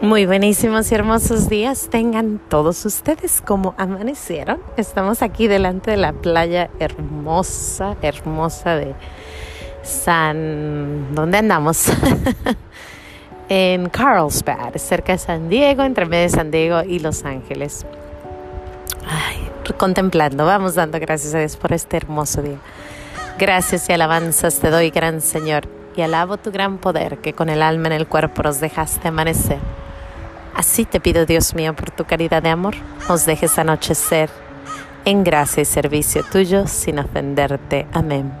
Muy buenísimos y hermosos días tengan todos ustedes como amanecieron. Estamos aquí delante de la playa hermosa, hermosa de San... ¿Dónde andamos? en Carlsbad, cerca de San Diego, entre medio de San Diego y Los Ángeles. Ay, contemplando, vamos dando gracias a Dios por este hermoso día. Gracias y alabanzas te doy, gran Señor, y alabo tu gran poder que con el alma en el cuerpo nos dejaste amanecer. Así te pido, Dios mío, por tu caridad de amor, nos dejes anochecer en gracia y servicio tuyo sin ofenderte. Amén.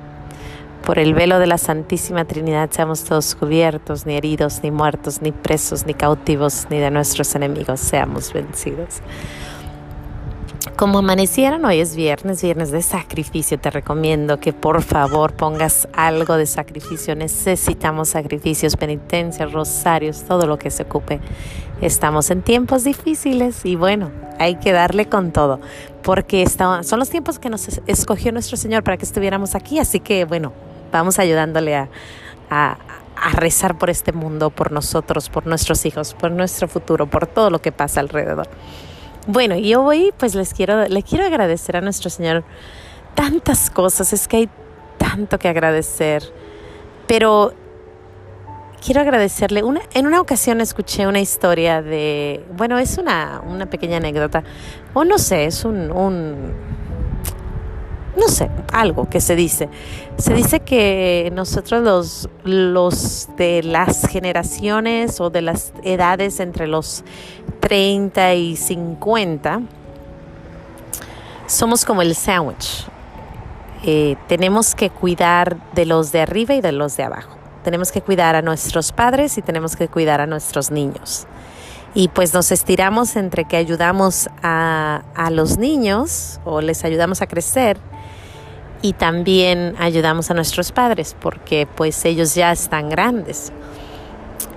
Por el velo de la Santísima Trinidad seamos todos cubiertos, ni heridos, ni muertos, ni presos, ni cautivos, ni de nuestros enemigos seamos vencidos. Como amanecieron, hoy es viernes, viernes de sacrificio. Te recomiendo que por favor pongas algo de sacrificio. Necesitamos sacrificios, penitencias, rosarios, todo lo que se ocupe. Estamos en tiempos difíciles y bueno, hay que darle con todo, porque son los tiempos que nos escogió nuestro Señor para que estuviéramos aquí. Así que bueno, vamos ayudándole a rezar por este mundo, por nosotros, por nuestros hijos, por nuestro futuro, por todo lo que pasa alrededor. Bueno, yo hoy pues les quiero, le quiero agradecer a nuestro Señor tantas cosas, es que hay tanto que agradecer, pero quiero agradecerle. Una, en una ocasión escuché una historia de, bueno, es una, una pequeña anécdota, o no sé, es un, un no sé, algo que se dice. Se dice que nosotros los, los de las generaciones o de las edades entre los 30 y 50 somos como el sándwich. Eh, tenemos que cuidar de los de arriba y de los de abajo. Tenemos que cuidar a nuestros padres y tenemos que cuidar a nuestros niños. Y pues nos estiramos entre que ayudamos a, a los niños o les ayudamos a crecer y también ayudamos a nuestros padres porque pues ellos ya están grandes.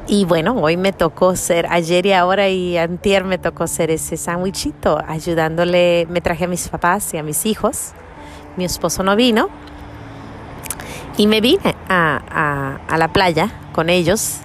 Y bueno, hoy me tocó ser, ayer y ahora y antier me tocó ser ese sándwichito, ayudándole, me traje a mis papás y a mis hijos, mi esposo no vino, y me vine a, a, a la playa con ellos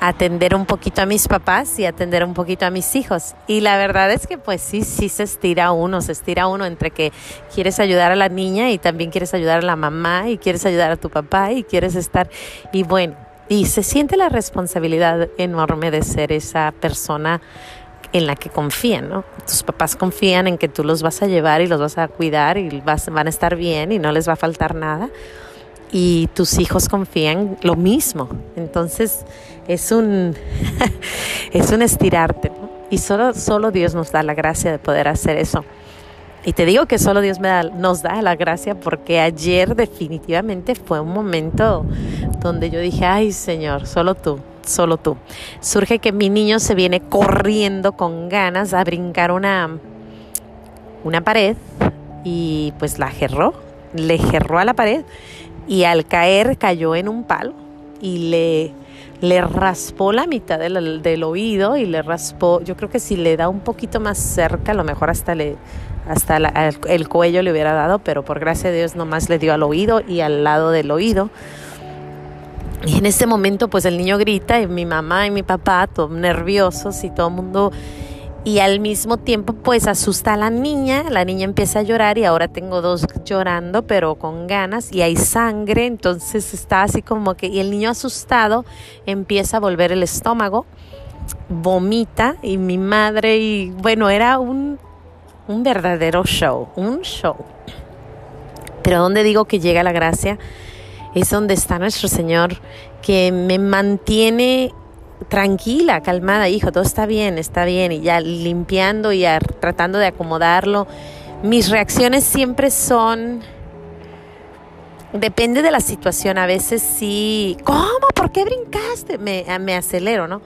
atender un poquito a mis papás y atender un poquito a mis hijos. Y la verdad es que pues sí, sí se estira uno, se estira uno entre que quieres ayudar a la niña y también quieres ayudar a la mamá y quieres ayudar a tu papá y quieres estar y bueno, y se siente la responsabilidad enorme de ser esa persona en la que confían, ¿no? Tus papás confían en que tú los vas a llevar y los vas a cuidar y vas, van a estar bien y no les va a faltar nada y tus hijos confían lo mismo. Entonces es un, es un estirarte. Y solo, solo Dios nos da la gracia de poder hacer eso. Y te digo que solo Dios me da, nos da la gracia porque ayer definitivamente fue un momento donde yo dije, ay Señor, solo tú, solo tú. Surge que mi niño se viene corriendo con ganas a brincar una, una pared y pues la gerró, le gerró a la pared y al caer cayó en un palo y le, le raspó la mitad del, del, oído y le raspó, yo creo que si le da un poquito más cerca, a lo mejor hasta, le, hasta el, el, cuello le hubiera dado, pero por gracia de Dios nomás le dio al oído y al lado del oído. Y en ese momento pues el niño grita y mi mamá y mi papá, todos nerviosos y todo el mundo y al mismo tiempo pues asusta a la niña, la niña empieza a llorar y ahora tengo dos llorando pero con ganas y hay sangre, entonces está así como que y el niño asustado empieza a volver el estómago, vomita y mi madre y bueno, era un, un verdadero show, un show. Pero donde digo que llega la gracia es donde está nuestro Señor que me mantiene tranquila, calmada, hijo, todo está bien, está bien, y ya limpiando y tratando de acomodarlo. Mis reacciones siempre son, depende de la situación, a veces sí, ¿cómo? ¿Por qué brincaste? Me, me acelero, ¿no?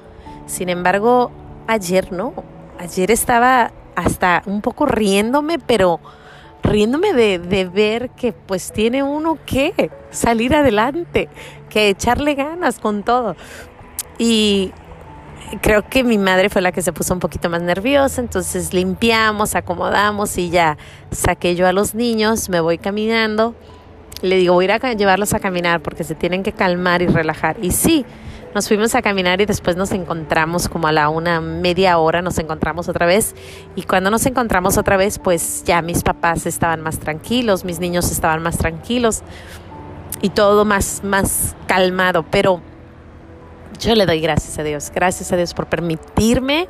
Sin embargo, ayer no, ayer estaba hasta un poco riéndome, pero riéndome de, de, ver que pues tiene uno que salir adelante, que echarle ganas con todo. Y creo que mi madre fue la que se puso un poquito más nerviosa, entonces limpiamos, acomodamos y ya saqué yo a los niños, me voy caminando. Le digo, voy a ir a llevarlos a caminar porque se tienen que calmar y relajar. Y sí, nos fuimos a caminar y después nos encontramos como a la una media hora, nos encontramos otra vez. Y cuando nos encontramos otra vez, pues ya mis papás estaban más tranquilos, mis niños estaban más tranquilos y todo más, más calmado. Pero yo le doy gracias a Dios, gracias a Dios por permitirme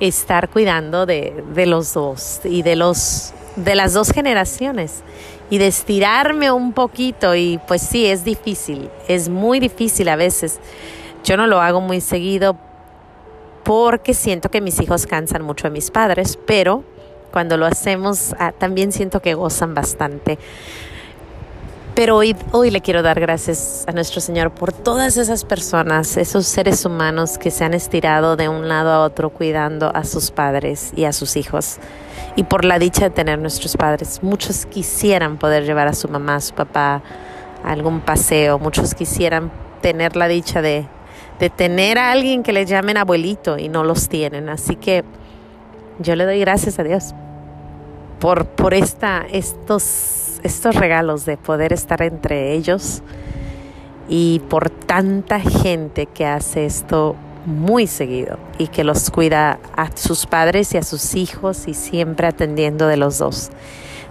estar cuidando de, de los dos y de los de las dos generaciones y de estirarme un poquito y pues sí, es difícil, es muy difícil a veces. Yo no lo hago muy seguido porque siento que mis hijos cansan mucho a mis padres, pero cuando lo hacemos ah, también siento que gozan bastante. Pero hoy, hoy le quiero dar gracias a nuestro Señor por todas esas personas, esos seres humanos que se han estirado de un lado a otro cuidando a sus padres y a sus hijos. Y por la dicha de tener nuestros padres. Muchos quisieran poder llevar a su mamá, a su papá a algún paseo. Muchos quisieran tener la dicha de, de tener a alguien que le llamen abuelito y no los tienen. Así que yo le doy gracias a Dios por, por esta, estos estos regalos de poder estar entre ellos y por tanta gente que hace esto muy seguido y que los cuida a sus padres y a sus hijos y siempre atendiendo de los dos.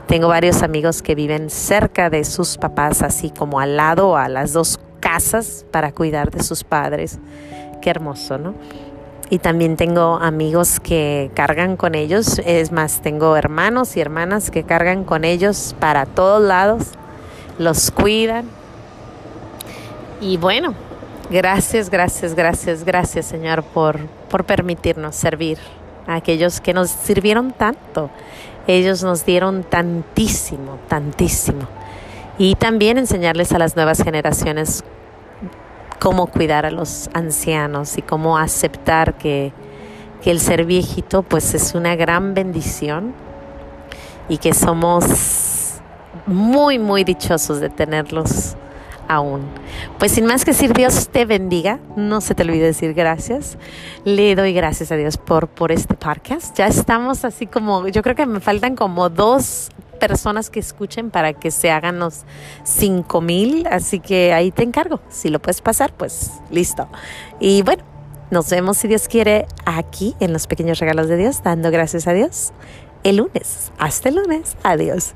Tengo varios amigos que viven cerca de sus papás, así como al lado a las dos casas para cuidar de sus padres. Qué hermoso, ¿no? y también tengo amigos que cargan con ellos, es más, tengo hermanos y hermanas que cargan con ellos para todos lados, los cuidan. Y bueno, gracias, gracias, gracias, gracias Señor por, por permitirnos servir a aquellos que nos sirvieron tanto. Ellos nos dieron tantísimo, tantísimo. Y también enseñarles a las nuevas generaciones cómo cuidar a los ancianos y cómo aceptar que, que el ser viejito pues es una gran bendición y que somos muy, muy dichosos de tenerlos aún. Pues sin más que decir, Dios te bendiga. No se te olvide decir gracias. Le doy gracias a Dios por, por este podcast. Ya estamos así como, yo creo que me faltan como dos personas que escuchen para que se hagan los cinco mil. Así que ahí te encargo. Si lo puedes pasar, pues listo. Y bueno, nos vemos si Dios quiere aquí en los pequeños regalos de Dios, dando gracias a Dios el lunes. Hasta el lunes. Adiós.